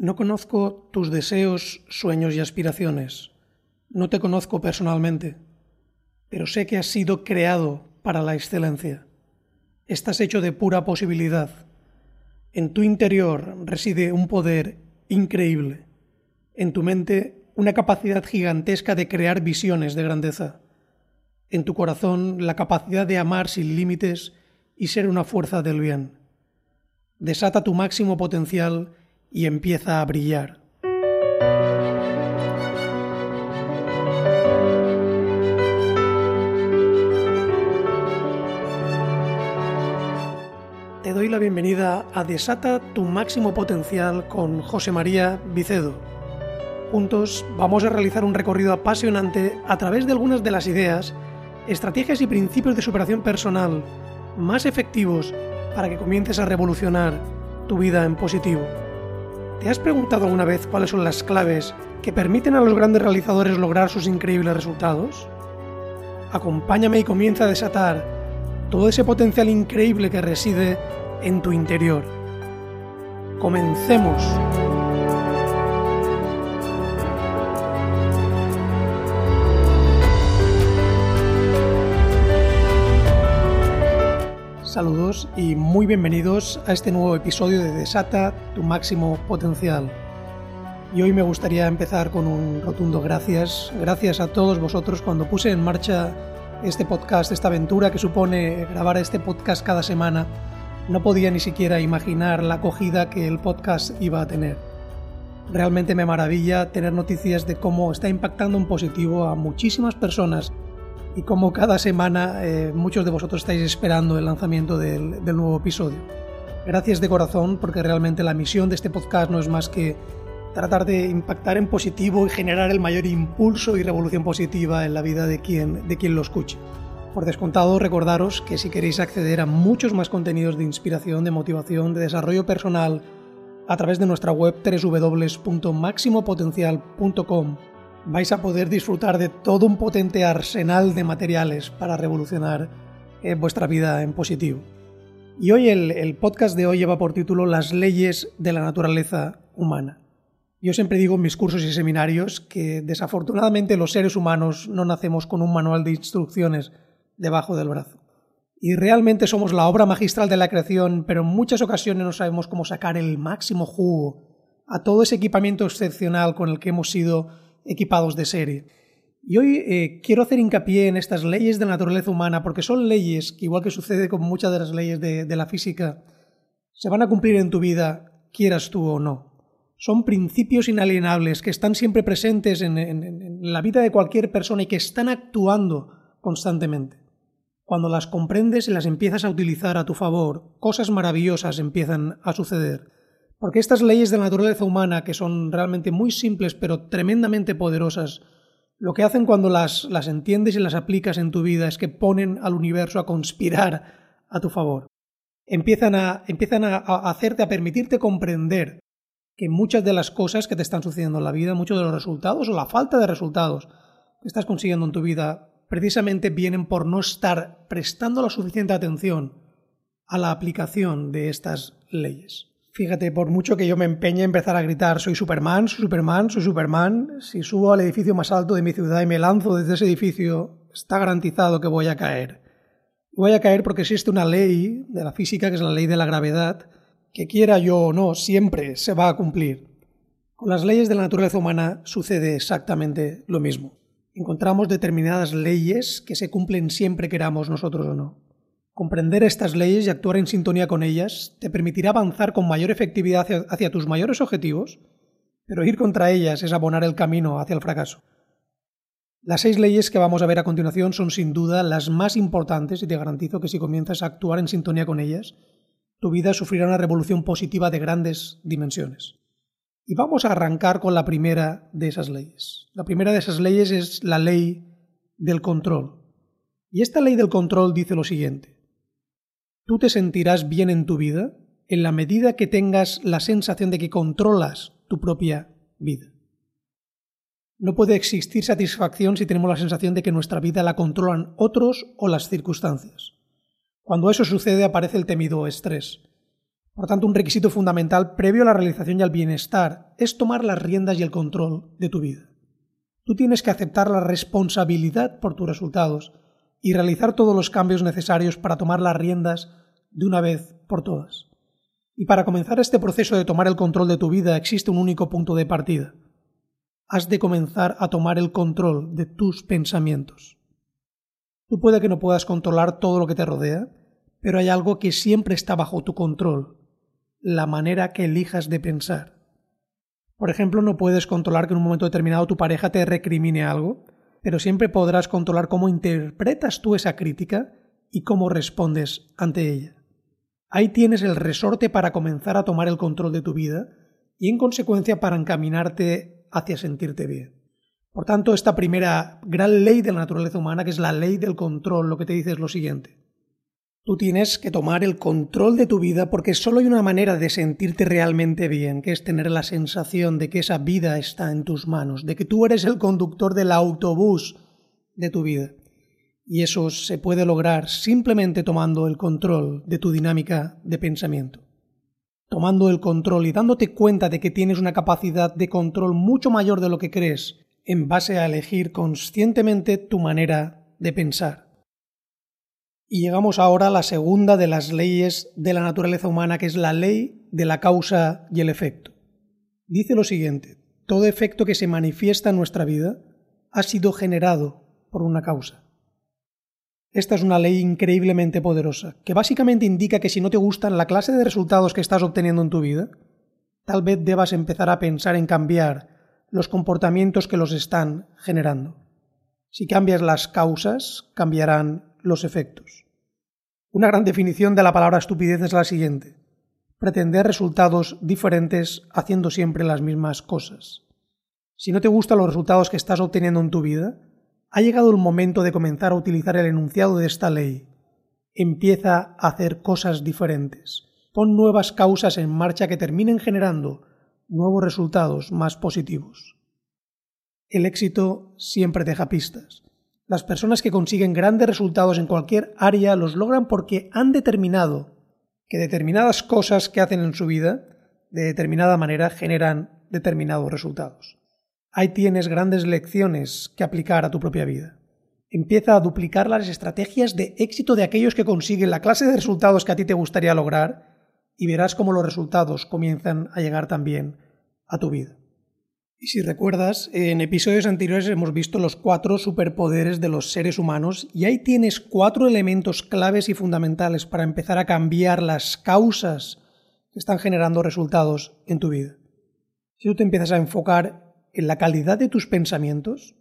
No conozco tus deseos, sueños y aspiraciones. No te conozco personalmente, pero sé que has sido creado para la excelencia. Estás hecho de pura posibilidad. En tu interior reside un poder increíble. En tu mente una capacidad gigantesca de crear visiones de grandeza. En tu corazón la capacidad de amar sin límites y ser una fuerza del bien. Desata tu máximo potencial y empieza a brillar. Te doy la bienvenida a Desata tu máximo potencial con José María Vicedo. Juntos vamos a realizar un recorrido apasionante a través de algunas de las ideas, estrategias y principios de superación personal más efectivos para que comiences a revolucionar tu vida en positivo. ¿Te has preguntado alguna vez cuáles son las claves que permiten a los grandes realizadores lograr sus increíbles resultados? Acompáñame y comienza a desatar todo ese potencial increíble que reside en tu interior. Comencemos. Saludos y muy bienvenidos a este nuevo episodio de Desata tu máximo potencial. Y hoy me gustaría empezar con un rotundo gracias. Gracias a todos vosotros cuando puse en marcha este podcast, esta aventura que supone grabar este podcast cada semana. No podía ni siquiera imaginar la acogida que el podcast iba a tener. Realmente me maravilla tener noticias de cómo está impactando en positivo a muchísimas personas y como cada semana eh, muchos de vosotros estáis esperando el lanzamiento del, nuevo episodio. Gracias de corazón porque realmente la misión de este podcast no es más que tratar de impactar en positivo y generar el mayor impulso y revolución positiva en la vida de quien, de quien lo escuche. Por descontado, recordaros que si queréis acceder a muchos más contenidos de inspiración, de motivación, de desarrollo personal, a través de nuestra web www.maximopotencial.com vais a poder disfrutar de todo un potente arsenal de materiales para revolucionar eh, vuestra vida en positivo. Y hoy el, el, podcast de hoy lleva por título Las leyes de la naturaleza humana. Yo siempre digo en mis cursos y seminarios que desafortunadamente los seres humanos no nacemos con un manual de instrucciones debajo del brazo. Y realmente somos la obra magistral de la creación, pero en muchas ocasiones no sabemos cómo sacar el máximo jugo a todo ese equipamiento excepcional con el que hemos sido equipados de serie. Y hoy eh, quiero hacer hincapié en estas leyes de la naturaleza humana porque son leyes que, igual que sucede con muchas de las leyes de, la física, se van a cumplir en tu vida, quieras tú o no. Son principios inalienables que están siempre presentes en, en, en la vida de cualquier persona y que están actuando constantemente. Cuando las comprendes y las empiezas a utilizar a tu favor, cosas maravillosas empiezan a suceder. Porque estas leyes de la naturaleza humana, que son realmente muy simples pero tremendamente poderosas, lo que hacen cuando las, las entiendes y las aplicas en tu vida es que ponen al universo a conspirar a tu favor. Empiezan a, empiezan a, a hacerte, a permitirte comprender que muchas de las cosas que te están sucediendo en la vida, muchos de los resultados o la falta de resultados que estás consiguiendo en tu vida, precisamente vienen por no estar prestando la suficiente atención a la aplicación de estas leyes. Fíjate, por mucho que yo me empeñe a empezar a gritar soy Superman, soy Superman, soy Superman, si subo al edificio más alto de mi ciudad y me lanzo desde ese edificio, está garantizado que voy a caer. Voy a caer porque existe una ley de la física, que es la ley de la gravedad, que quiera yo o no, siempre se va a cumplir. Con las leyes de la naturaleza humana sucede exactamente lo mismo. Encontramos determinadas leyes que se cumplen siempre queramos nosotros o no. Comprender estas leyes y actuar en sintonía con ellas te permitirá avanzar con mayor efectividad hacia, tus mayores objetivos, pero ir contra ellas es abonar el camino hacia el fracaso. Las seis leyes que vamos a ver a continuación son sin duda las más importantes y te garantizo que si comienzas a actuar en sintonía con ellas, tu vida sufrirá una revolución positiva de grandes dimensiones. Y vamos a arrancar con la primera de esas leyes. La primera de esas leyes es la ley del control. Y esta ley del control dice lo siguiente. Tú te sentirás bien en tu vida en la medida que tengas la sensación de que controlas tu propia vida. No puede existir satisfacción si tenemos la sensación de que nuestra vida la controlan otros o las circunstancias. Cuando eso sucede aparece el temido estrés. Por tanto, un requisito fundamental previo a la realización y al bienestar es tomar las riendas y el control de tu vida. Tú tienes que aceptar la responsabilidad por tus resultados y realizar todos los cambios necesarios para tomar las riendas de una vez por todas. Y para comenzar este proceso de tomar el control de tu vida existe un único punto de partida. Has de comenzar a tomar el control de tus pensamientos. Tú puede que no puedas controlar todo lo que te rodea, pero hay algo que siempre está bajo tu control, la manera que elijas de pensar. Por ejemplo, no puedes controlar que en un momento determinado tu pareja te recrimine algo, pero siempre podrás controlar cómo interpretas tú esa crítica y cómo respondes ante ella. Ahí tienes el resorte para comenzar a tomar el control de tu vida y en consecuencia para encaminarte hacia sentirte bien. Por tanto, esta primera gran ley de la naturaleza humana, que es la ley del control, lo que te dice es lo siguiente. Tú tienes que tomar el control de tu vida porque solo hay una manera de sentirte realmente bien, que es tener la sensación de que esa vida está en tus manos, de que tú eres el conductor del autobús de tu vida. Y eso se puede lograr simplemente tomando el control de tu dinámica de pensamiento. Tomando el control y dándote cuenta de que tienes una capacidad de control mucho mayor de lo que crees en base a elegir conscientemente tu manera de pensar. Y llegamos ahora a la segunda de las leyes de la naturaleza humana, que es la ley de la causa y el efecto. Dice lo siguiente, todo efecto que se manifiesta en nuestra vida ha sido generado por una causa. Esta es una ley increíblemente poderosa, que básicamente indica que si no te gustan la clase de resultados que estás obteniendo en tu vida, tal vez debas empezar a pensar en cambiar los comportamientos que los están generando. Si cambias las causas, cambiarán los efectos. Una gran definición de la palabra estupidez es la siguiente. Pretender resultados diferentes haciendo siempre las mismas cosas. Si no te gustan los resultados que estás obteniendo en tu vida, ha llegado el momento de comenzar a utilizar el enunciado de esta ley. Empieza a hacer cosas diferentes. Pon nuevas causas en marcha que terminen generando nuevos resultados más positivos. El éxito siempre deja pistas. Las personas que consiguen grandes resultados en cualquier área los logran porque han determinado que determinadas cosas que hacen en su vida, de determinada manera, generan determinados resultados. Ahí tienes grandes lecciones que aplicar a tu propia vida. Empieza a duplicar las estrategias de éxito de aquellos que consiguen la clase de resultados que a ti te gustaría lograr y verás cómo los resultados comienzan a llegar también a tu vida. Y si recuerdas, en episodios anteriores hemos visto los cuatro superpoderes de los seres humanos y ahí tienes cuatro elementos claves y fundamentales para empezar a cambiar las causas que están generando resultados en tu vida. Si tú te empiezas a enfocar en la calidad de tus pensamientos,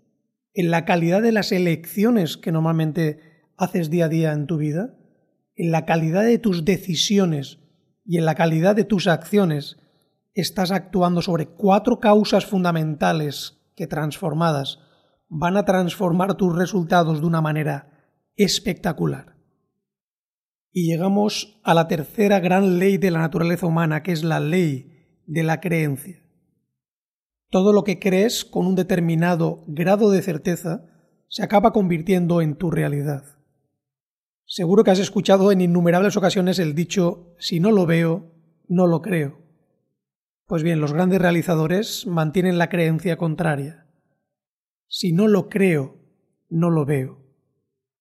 en la calidad de las elecciones que normalmente haces día a día en tu vida, en la calidad de tus decisiones y en la calidad de tus acciones, estás actuando sobre cuatro causas fundamentales que transformadas van a transformar tus resultados de una manera espectacular. Y llegamos a la tercera gran ley de la naturaleza humana, que es la ley de la creencia. Todo lo que crees con un determinado grado de certeza se acaba convirtiendo en tu realidad. Seguro que has escuchado en innumerables ocasiones el dicho si no lo veo, no lo creo. Pues bien, los grandes realizadores mantienen la creencia contraria. Si no lo creo, no lo veo.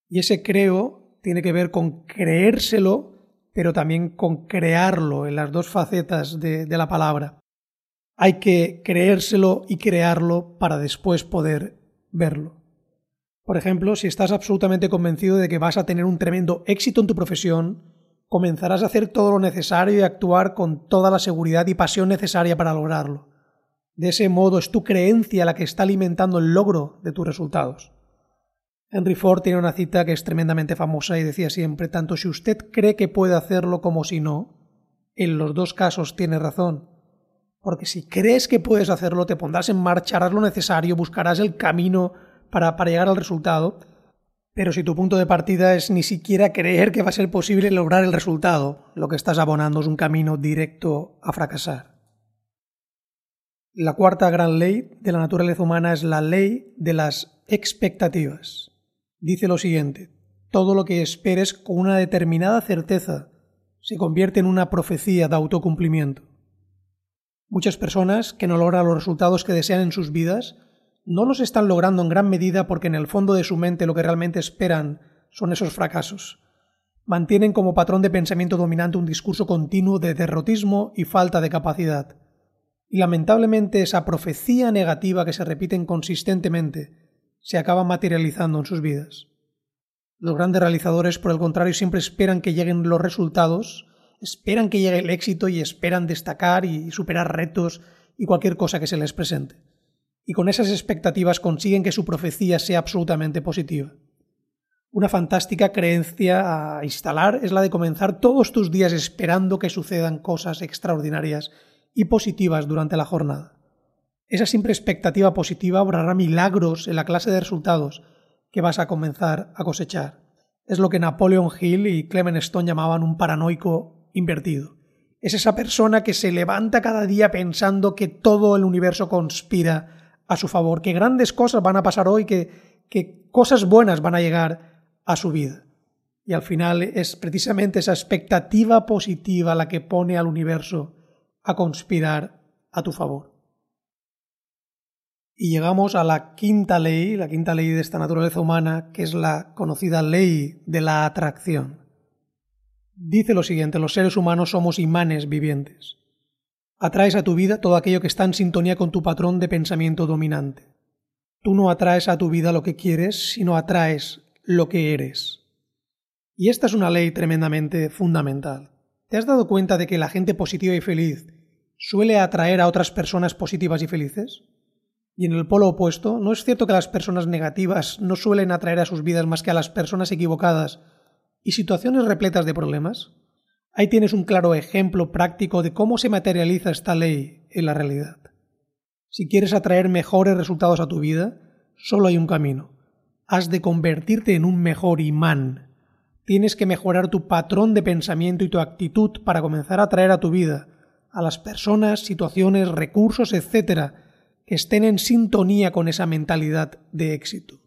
Y ese creo tiene que ver con creérselo, pero también con crearlo en las dos facetas de, de la palabra. Hay que creérselo y crearlo para después poder verlo. Por ejemplo, si estás absolutamente convencido de que vas a tener un tremendo éxito en tu profesión, comenzarás a hacer todo lo necesario y actuar con toda la seguridad y pasión necesaria para lograrlo. De ese modo es tu creencia la que está alimentando el logro de tus resultados. Henry Ford tiene una cita que es tremendamente famosa y decía siempre, tanto si usted cree que puede hacerlo como si no, en los dos casos tiene razón. Porque si crees que puedes hacerlo, te pondrás en marcha, harás lo necesario, buscarás el camino para, para llegar al resultado, pero si tu punto de partida es ni siquiera creer que va a ser posible lograr el resultado, lo que estás abonando es un camino directo a fracasar. La cuarta gran ley de la naturaleza humana es la ley de las expectativas. Dice lo siguiente, todo lo que esperes con una determinada certeza se convierte en una profecía de autocumplimiento. Muchas personas que no logran los resultados que desean en sus vidas no los están logrando en gran medida porque en el fondo de su mente lo que realmente esperan son esos fracasos. Mantienen como patrón de pensamiento dominante un discurso continuo de derrotismo y falta de capacidad. Y lamentablemente esa profecía negativa que se repiten consistentemente se acaba materializando en sus vidas. Los grandes realizadores, por el contrario, siempre esperan que lleguen los resultados, esperan que llegue el éxito y esperan destacar y superar retos y cualquier cosa que se les presente. Y con esas expectativas consiguen que su profecía sea absolutamente positiva. Una fantástica creencia a instalar es la de comenzar todos tus días esperando que sucedan cosas extraordinarias y positivas durante la jornada. Esa simple expectativa positiva obrará milagros en la clase de resultados que vas a comenzar a cosechar. Es lo que Napoleon Hill y Clement Stone llamaban un paranoico invertido. Es esa persona que se levanta cada día pensando que todo el universo conspira a su favor, que grandes cosas van a pasar hoy, que, cosas buenas van a llegar a su vida. Y al final es precisamente esa expectativa positiva la que pone al universo a conspirar a tu favor. Y llegamos a la quinta ley, la quinta ley de esta naturaleza humana, que es la conocida ley de la atracción. Dice lo siguiente, los seres humanos somos imanes vivientes. Atraes a tu vida todo aquello que está en sintonía con tu patrón de pensamiento dominante. Tú no atraes a tu vida lo que quieres, sino atraes lo que eres. Y esta es una ley tremendamente fundamental. ¿Te has dado cuenta de que la gente positiva y feliz suele atraer a otras personas positivas y felices? Y en el polo opuesto, ¿no es cierto que las personas negativas no suelen atraer a sus vidas más que a las personas equivocadas y situaciones repletas de problemas? Ahí tienes un claro ejemplo práctico de cómo se materializa esta ley en la realidad. Si quieres atraer mejores resultados a tu vida, solo hay un camino. Has de convertirte en un mejor imán. Tienes que mejorar tu patrón de pensamiento y tu actitud para comenzar a atraer a tu vida a las personas, situaciones, recursos, etc., que estén en sintonía con esa mentalidad de éxito.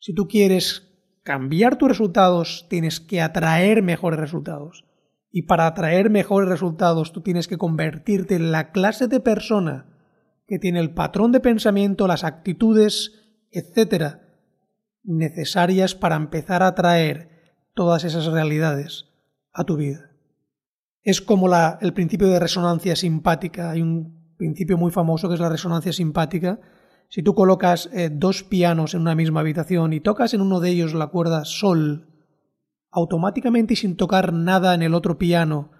Si tú quieres cambiar tus resultados, tienes que atraer mejores resultados. Y para atraer mejores resultados, tú tienes que convertirte en la clase de persona que tiene el patrón de pensamiento, las actitudes, etcétera, necesarias para empezar a atraer todas esas realidades a tu vida. Es como el principio de resonancia simpática. Hay un principio muy famoso que es la resonancia simpática. Si tú colocas eh, dos pianos en una misma habitación y tocas en uno de ellos la cuerda sol, automáticamente y sin tocar nada en el otro piano,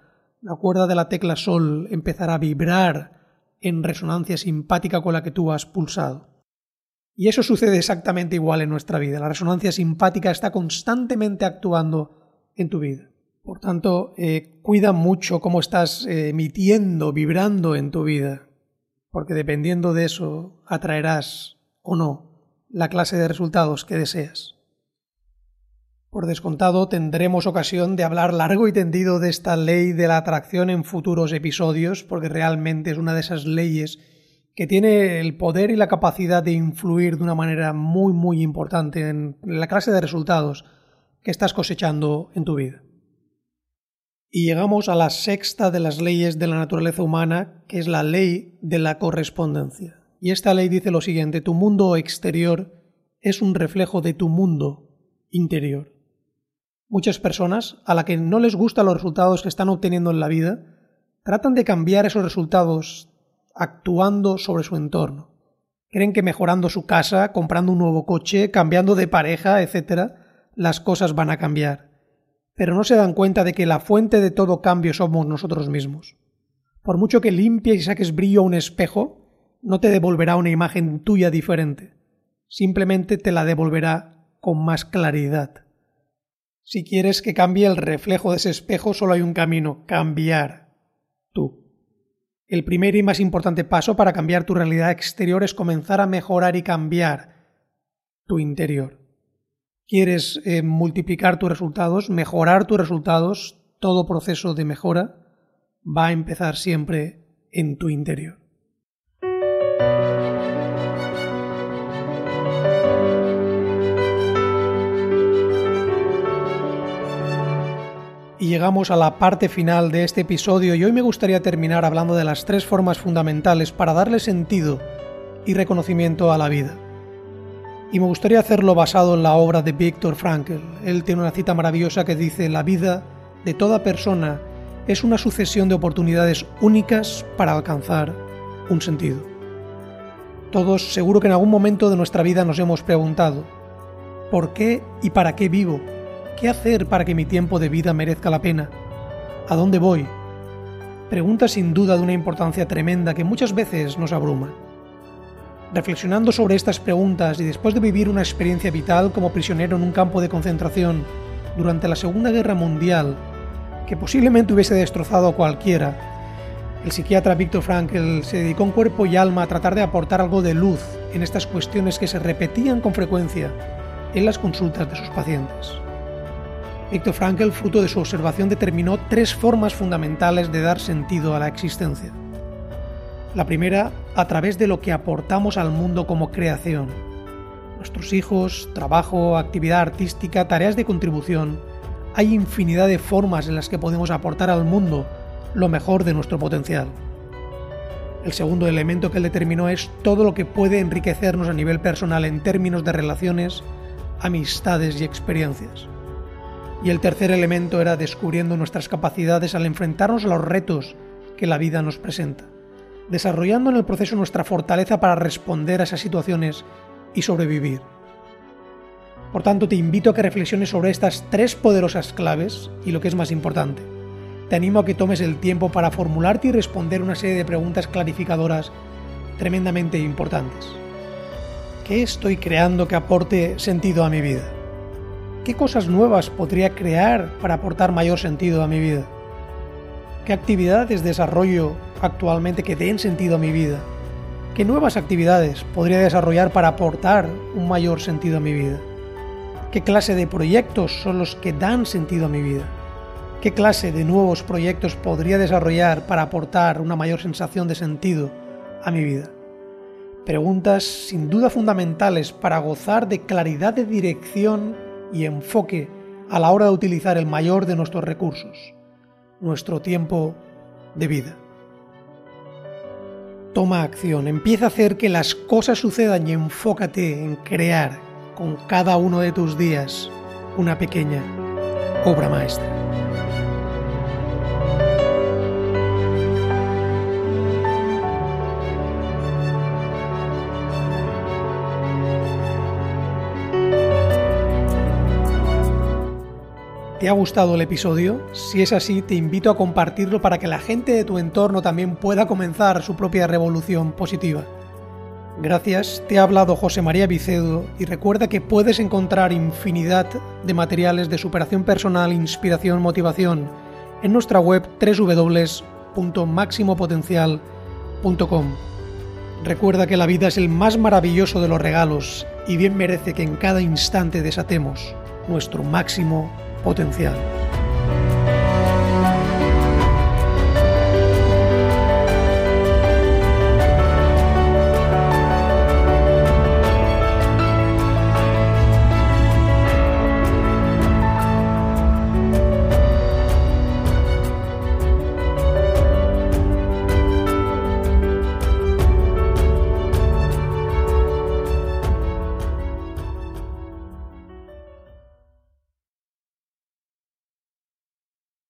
la cuerda de la tecla sol empezará a vibrar en resonancia simpática con la que tú has pulsado. Y eso sucede exactamente igual en nuestra vida. La resonancia simpática está constantemente actuando en tu vida. Por tanto, eh, cuida mucho cómo estás eh, emitiendo, vibrando en tu vida porque dependiendo de eso atraerás o no la clase de resultados que deseas. Por descontado, tendremos ocasión de hablar largo y tendido de esta ley de la atracción en futuros episodios, porque realmente es una de esas leyes que tiene el poder y la capacidad de influir de una manera muy muy importante en la clase de resultados que estás cosechando en tu vida. Y llegamos a la sexta de las leyes de la naturaleza humana, que es la ley de la correspondencia. Y esta ley dice lo siguiente, tu mundo exterior es un reflejo de tu mundo interior. Muchas personas, a la que no les gustan los resultados que están obteniendo en la vida, tratan de cambiar esos resultados actuando sobre su entorno. Creen que mejorando su casa, comprando un nuevo coche, cambiando de pareja, etc., las cosas van a cambiar pero no se dan cuenta de que la fuente de todo cambio somos nosotros mismos. Por mucho que limpies y saques brillo a un espejo, no te devolverá una imagen tuya diferente, simplemente te la devolverá con más claridad. Si quieres que cambie el reflejo de ese espejo, solo hay un camino, cambiar tú. El primer y más importante paso para cambiar tu realidad exterior es comenzar a mejorar y cambiar tu interior quieres eh, multiplicar tus resultados, mejorar tus resultados, todo proceso de mejora va a empezar siempre en tu interior. Llegamos a la parte final de este episodio y hoy me gustaría terminar hablando de las tres formas fundamentales para darle sentido y reconocimiento a la vida. Y me gustaría hacerlo basado en la obra de Viktor Frankl. Él tiene una cita maravillosa que dice, la vida de toda persona es una sucesión de oportunidades únicas para alcanzar un sentido. Todos seguro que en algún momento de nuestra vida nos hemos preguntado, ¿por qué y para qué vivo? ¿Qué hacer para que mi tiempo de vida merezca la pena? ¿A dónde voy? Preguntas sin duda de una importancia tremenda que muchas veces nos abruma. Reflexionando sobre estas preguntas y después de vivir una experiencia vital como prisionero en un campo de concentración durante la Segunda Guerra Mundial, que posiblemente hubiese destrozado a cualquiera, el psiquiatra Viktor Frankl se dedicó en cuerpo y alma a tratar de aportar algo de luz en estas cuestiones que se repetían con frecuencia en las consultas de sus pacientes. Viktor Frankl, fruto de su observación, determinó tres formas fundamentales de dar sentido a la existencia. La primera, a través de lo que aportamos al mundo como creación. Nuestros hijos, trabajo, actividad artística, tareas de contribución. Hay infinidad de formas en las que podemos aportar al mundo lo mejor de nuestro potencial. El segundo elemento que él determinó es todo lo que puede enriquecernos a nivel personal en términos de relaciones, amistades y experiencias. Y el tercer elemento era descubriendo nuestras capacidades al enfrentarnos a los retos que la vida nos presenta, desarrollando en el proceso nuestra fortaleza para responder a esas situaciones y sobrevivir. Por tanto, te invito a que reflexiones sobre estas tres poderosas claves y lo que es más importante. Te animo a que tomes el tiempo para formularte y responder una serie de preguntas clarificadoras tremendamente importantes. ¿Qué estoy creando que aporte sentido a mi vida? ¿Qué cosas nuevas podría crear para aportar mayor sentido a mi vida? ¿Qué actividades desarrollo actualmente que den sentido a mi vida? ¿Qué nuevas actividades podría desarrollar para aportar un mayor sentido a mi vida? ¿Qué clase de proyectos son los que dan sentido a mi vida? ¿Qué clase de nuevos proyectos podría desarrollar para aportar una mayor sensación de sentido a mi vida? Preguntas sin duda fundamentales para gozar de claridad de dirección y enfoque a la hora de utilizar el mayor de nuestros recursos, nuestro tiempo de vida. Toma acción, empieza a hacer que las cosas sucedan y enfócate en crear con cada uno de tus días una pequeña obra maestra. ¿Te ha gustado el episodio? Si es así, te invito a compartirlo para que la gente de tu entorno también pueda comenzar su propia revolución positiva. Gracias, te ha hablado José María Vicedo y recuerda que puedes encontrar infinidad de materiales de superación personal, inspiración, motivación en nuestra web www.maximopotencial.com. Recuerda que la vida es el más maravilloso de los regalos y bien merece que en cada instante desatemos nuestro máximo potencial.